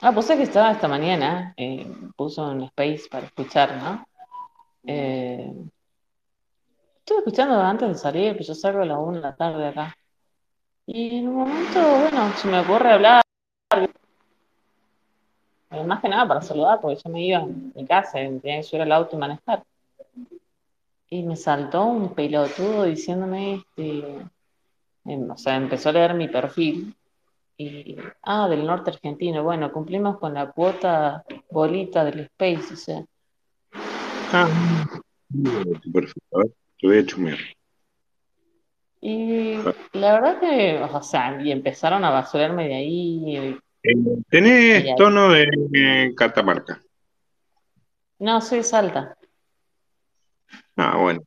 Ah, pues es que estaba esta mañana, eh, puso un space para escuchar, ¿no? Eh, estuve escuchando antes de salir, pues yo salgo a la una de la tarde acá. Y en un momento, bueno, se me ocurre hablar, eh, más que nada para saludar, porque yo me iba a mi casa, tenía que subir al auto y manejar. Y me saltó un pelotudo diciéndome, este, em, o sea, empezó a leer mi perfil. Y, ah, del norte argentino, bueno, cumplimos con la cuota bolita del Space, o sea. Ah, perfecto. A ver, te voy a chumear. Y la verdad que, o sea, y empezaron a basurarme de ahí. Eh, ¿Tenés tono de eh, Catamarca? No, soy Salta. Ah, bueno.